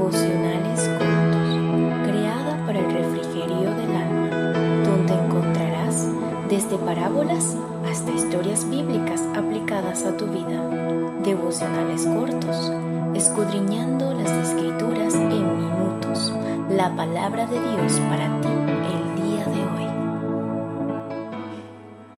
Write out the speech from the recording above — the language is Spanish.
Devocionales cortos, creada para el refrigerio del alma, donde encontrarás desde parábolas hasta historias bíblicas aplicadas a tu vida. Devocionales cortos, escudriñando las escrituras en minutos, la palabra de Dios para ti